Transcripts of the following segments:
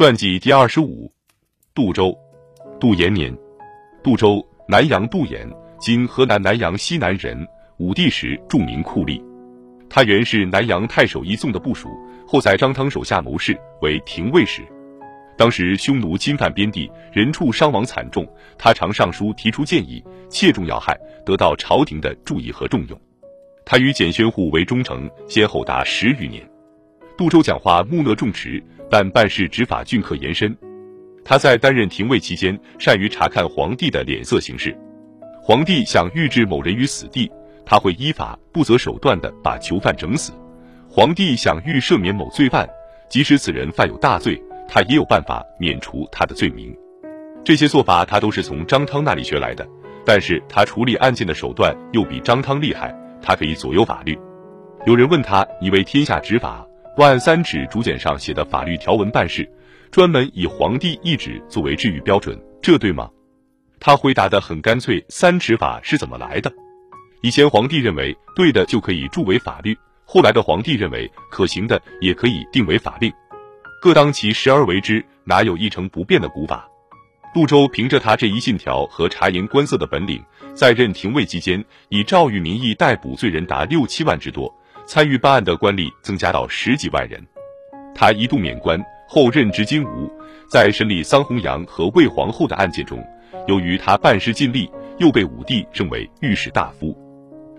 传记第二十五，杜周，杜延年，杜周，南阳杜延，今河南南阳西南人，武帝时著名酷吏。他原是南阳太守一纵的部属，后在张汤手下谋士，为廷尉使。当时匈奴侵犯边地，人畜伤亡惨重，他常上书提出建议，切中要害，得到朝廷的注意和重用。他与简宣护为忠诚，先后达十余年。杜周讲话木讷重持。但办事执法峻刻严深，他在担任廷尉期间，善于查看皇帝的脸色行事。皇帝想预置某人于死地，他会依法不择手段的把囚犯整死；皇帝想欲赦免某罪犯，即使此人犯有大罪，他也有办法免除他的罪名。这些做法他都是从张汤那里学来的，但是他处理案件的手段又比张汤厉害，他可以左右法律。有人问他：“你为天下执法？”万三尺竹简上写的法律条文办事，专门以皇帝懿旨作为治愈标准，这对吗？他回答的很干脆：三尺法是怎么来的？以前皇帝认为对的就可以铸为法律，后来的皇帝认为可行的也可以定为法令，各当其时而为之，哪有一成不变的古法？杜周凭着他这一信条和察言观色的本领，在任廷尉期间，以诏狱名义逮捕罪人达六七万之多。参与办案的官吏增加到十几万人，他一度免官后任职金吾，在审理桑弘羊和魏皇后的案件中，由于他办事尽力，又被武帝升为御史大夫。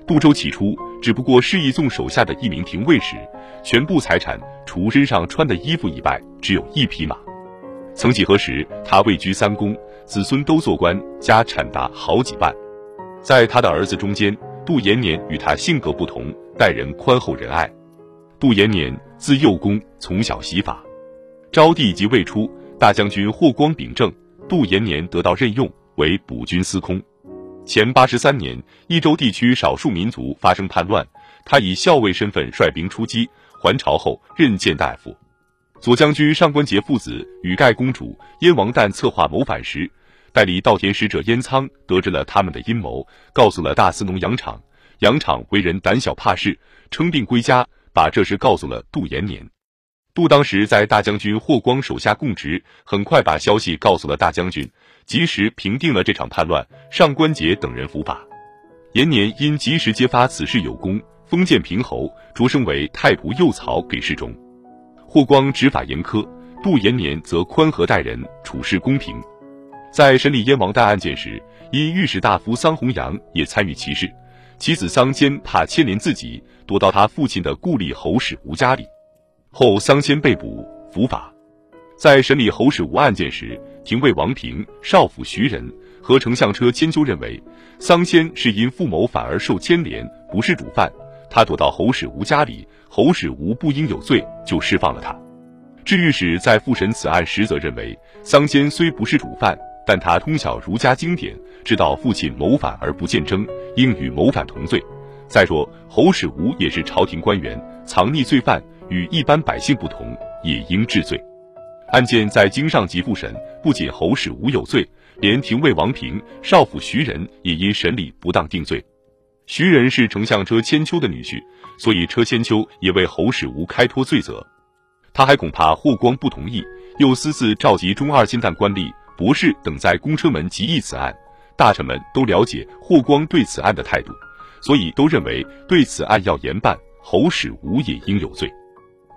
杜周起初只不过是义纵手下的一名廷尉时，全部财产除身上穿的衣服以外，只有一匹马。曾几何时，他位居三公，子孙都做官，家产达好几万。在他的儿子中间，杜延年与他性格不同。待人宽厚仁爱。杜延年，字幼公，从小习法。昭帝即位初，大将军霍光秉政，杜延年得到任用为补军司空。前八十三年，益州地区少数民族发生叛乱，他以校尉身份率兵出击，还朝后任谏大夫。左将军上官桀父子与盖公主、燕王旦策划谋反时，代理稻田使者燕仓得知了他们的阴谋，告诉了大司农杨敞。杨敞为人胆小怕事，称病归家，把这事告诉了杜延年。杜当时在大将军霍光手下供职，很快把消息告诉了大将军，及时平定了这场叛乱。上官桀等人伏法。延年因及时揭发此事有功，封建平侯，擢升为太仆右曹给事中。霍光执法严苛，杜延年则宽和待人，处事公平。在审理燕王旦案件时，因御史大夫桑弘羊也参与其事。其子桑坚怕牵连自己，躲到他父亲的故吏侯使吴家里。后桑坚被捕伏法。在审理侯使吴案件时，廷尉王平、少府徐仁和丞相车千秋认为，桑坚是因父谋反而受牵连，不是主犯。他躲到侯使吴家里，侯使吴不应有罪，就释放了他。治御史在复审此案时，则认为桑坚虽不是主犯。但他通晓儒家经典，知道父亲谋反而不见征，应与谋反同罪。再说侯使吴也是朝廷官员，藏匿罪犯与一般百姓不同，也应治罪。案件在京上级复审，不仅侯使吴有罪，连廷尉王平、少府徐仁也因审理不当定罪。徐仁是丞相车千秋的女婿，所以车千秋也为侯使吴开脱罪责。他还恐怕霍光不同意，又私自召集中二金旦官吏。博士等在公车门集议此案，大臣们都了解霍光对此案的态度，所以都认为对此案要严办，侯使吴也应有罪。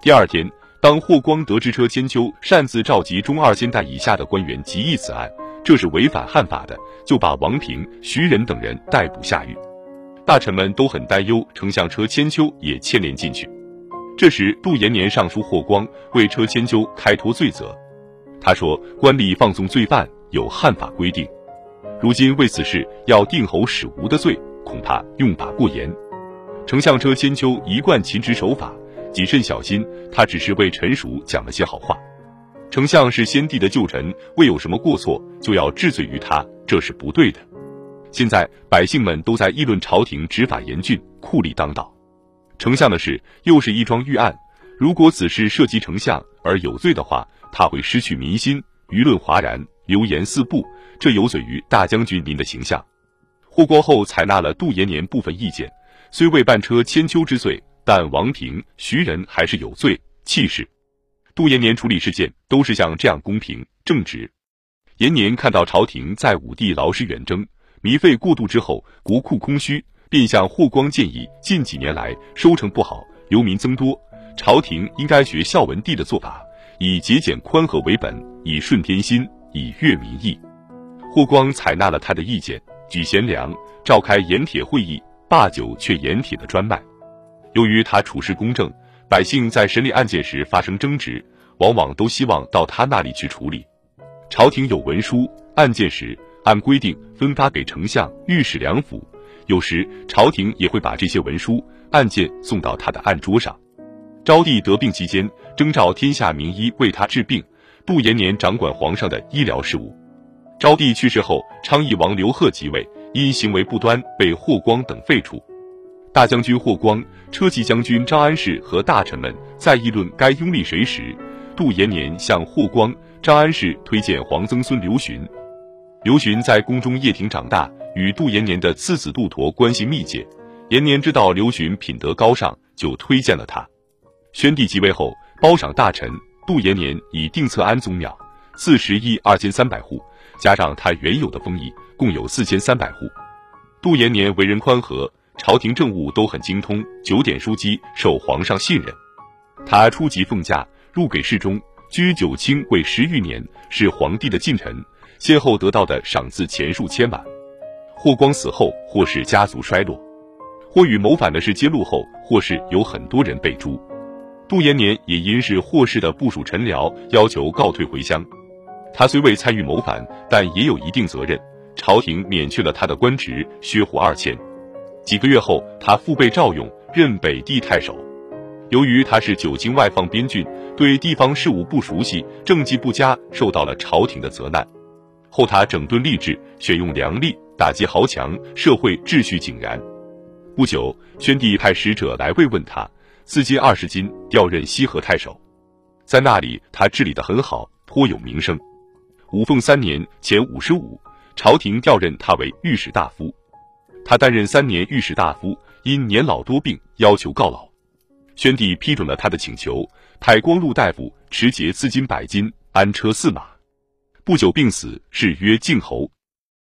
第二天，当霍光得知车千秋擅自召集中二监代以下的官员集议此案，这是违反汉法的，就把王平、徐仁等人逮捕下狱。大臣们都很担忧，丞相车千秋也牵连进去。这时，杜延年上书霍光，为车千秋开脱罪责。他说：“官吏放纵罪犯有汉法规定，如今为此事要定侯使吴的罪，恐怕用法过严。丞相车千秋一贯勤职守法，谨慎小心，他只是为臣属讲了些好话。丞相是先帝的旧臣，未有什么过错，就要治罪于他，这是不对的。现在百姓们都在议论朝廷执法严峻，酷吏当道。丞相的事又是一桩御案，如果此事涉及丞相而有罪的话。”他会失去民心，舆论哗然，流言四布，这有损于大将军您的形象。霍光后采纳了杜延年部分意见，虽未办车千秋之罪，但王平、徐仁还是有罪，气势。杜延年处理事件都是像这样公平正直。延年看到朝廷在武帝劳师远征、糜费过度之后，国库空虚，便向霍光建议：近几年来收成不好，流民增多，朝廷应该学孝文帝的做法，以节俭宽和为本，以顺天心，以悦民意。霍光采纳了他的意见，举贤良，召开盐铁会议，罢酒却盐铁的专卖。由于他处事公正。百姓在审理案件时发生争执，往往都希望到他那里去处理。朝廷有文书案件时，按规定分发给丞相、御史两府。有时朝廷也会把这些文书案件送到他的案桌上。昭帝得病期间，征召天下名医为他治病。杜延年掌管皇上的医疗事务。昭帝去世后，昌邑王刘贺即位，因行为不端被霍光等废除。大将军霍光、车骑将军张安世和大臣们在议论该拥立谁时，杜延年向霍光、张安世推荐皇曾孙刘询。刘询在宫中掖庭长大，与杜延年的次子杜佗关系密切。延年知道刘询品德高尚，就推荐了他。宣帝即位后，褒赏大臣，杜延年以定策安宗庙，赐十亿二千三百户，加上他原有的封邑，共有四千三百户。杜延年为人宽和。朝廷政务都很精通，九点枢机受皇上信任。他初级奉驾，入给侍中，居九卿位十余年，是皇帝的近臣，先后得到的赏赐钱数千万。霍光死后，霍氏家族衰落。霍与谋反的事揭露后，霍氏有很多人被诛。杜延年也因是霍氏的部属臣僚，要求告退回乡。他虽未参与谋反，但也有一定责任。朝廷免去了他的官职，削户二千。几个月后，他父被赵勇，任北地太守。由于他是久经外放边郡，对地方事务不熟悉，政绩不佳，受到了朝廷的责难。后他整顿吏治，选用良吏，打击豪强，社会秩序井然。不久，宣帝派使者来慰问他，赐金二十金，调任西河太守。在那里，他治理得很好，颇有名声。五凤三年前五十五，朝廷调任他为御史大夫。他担任三年御史大夫，因年老多病，要求告老。宣帝批准了他的请求，派光禄大夫持节赐金百金，安车驷马。不久病死，谥曰靖侯。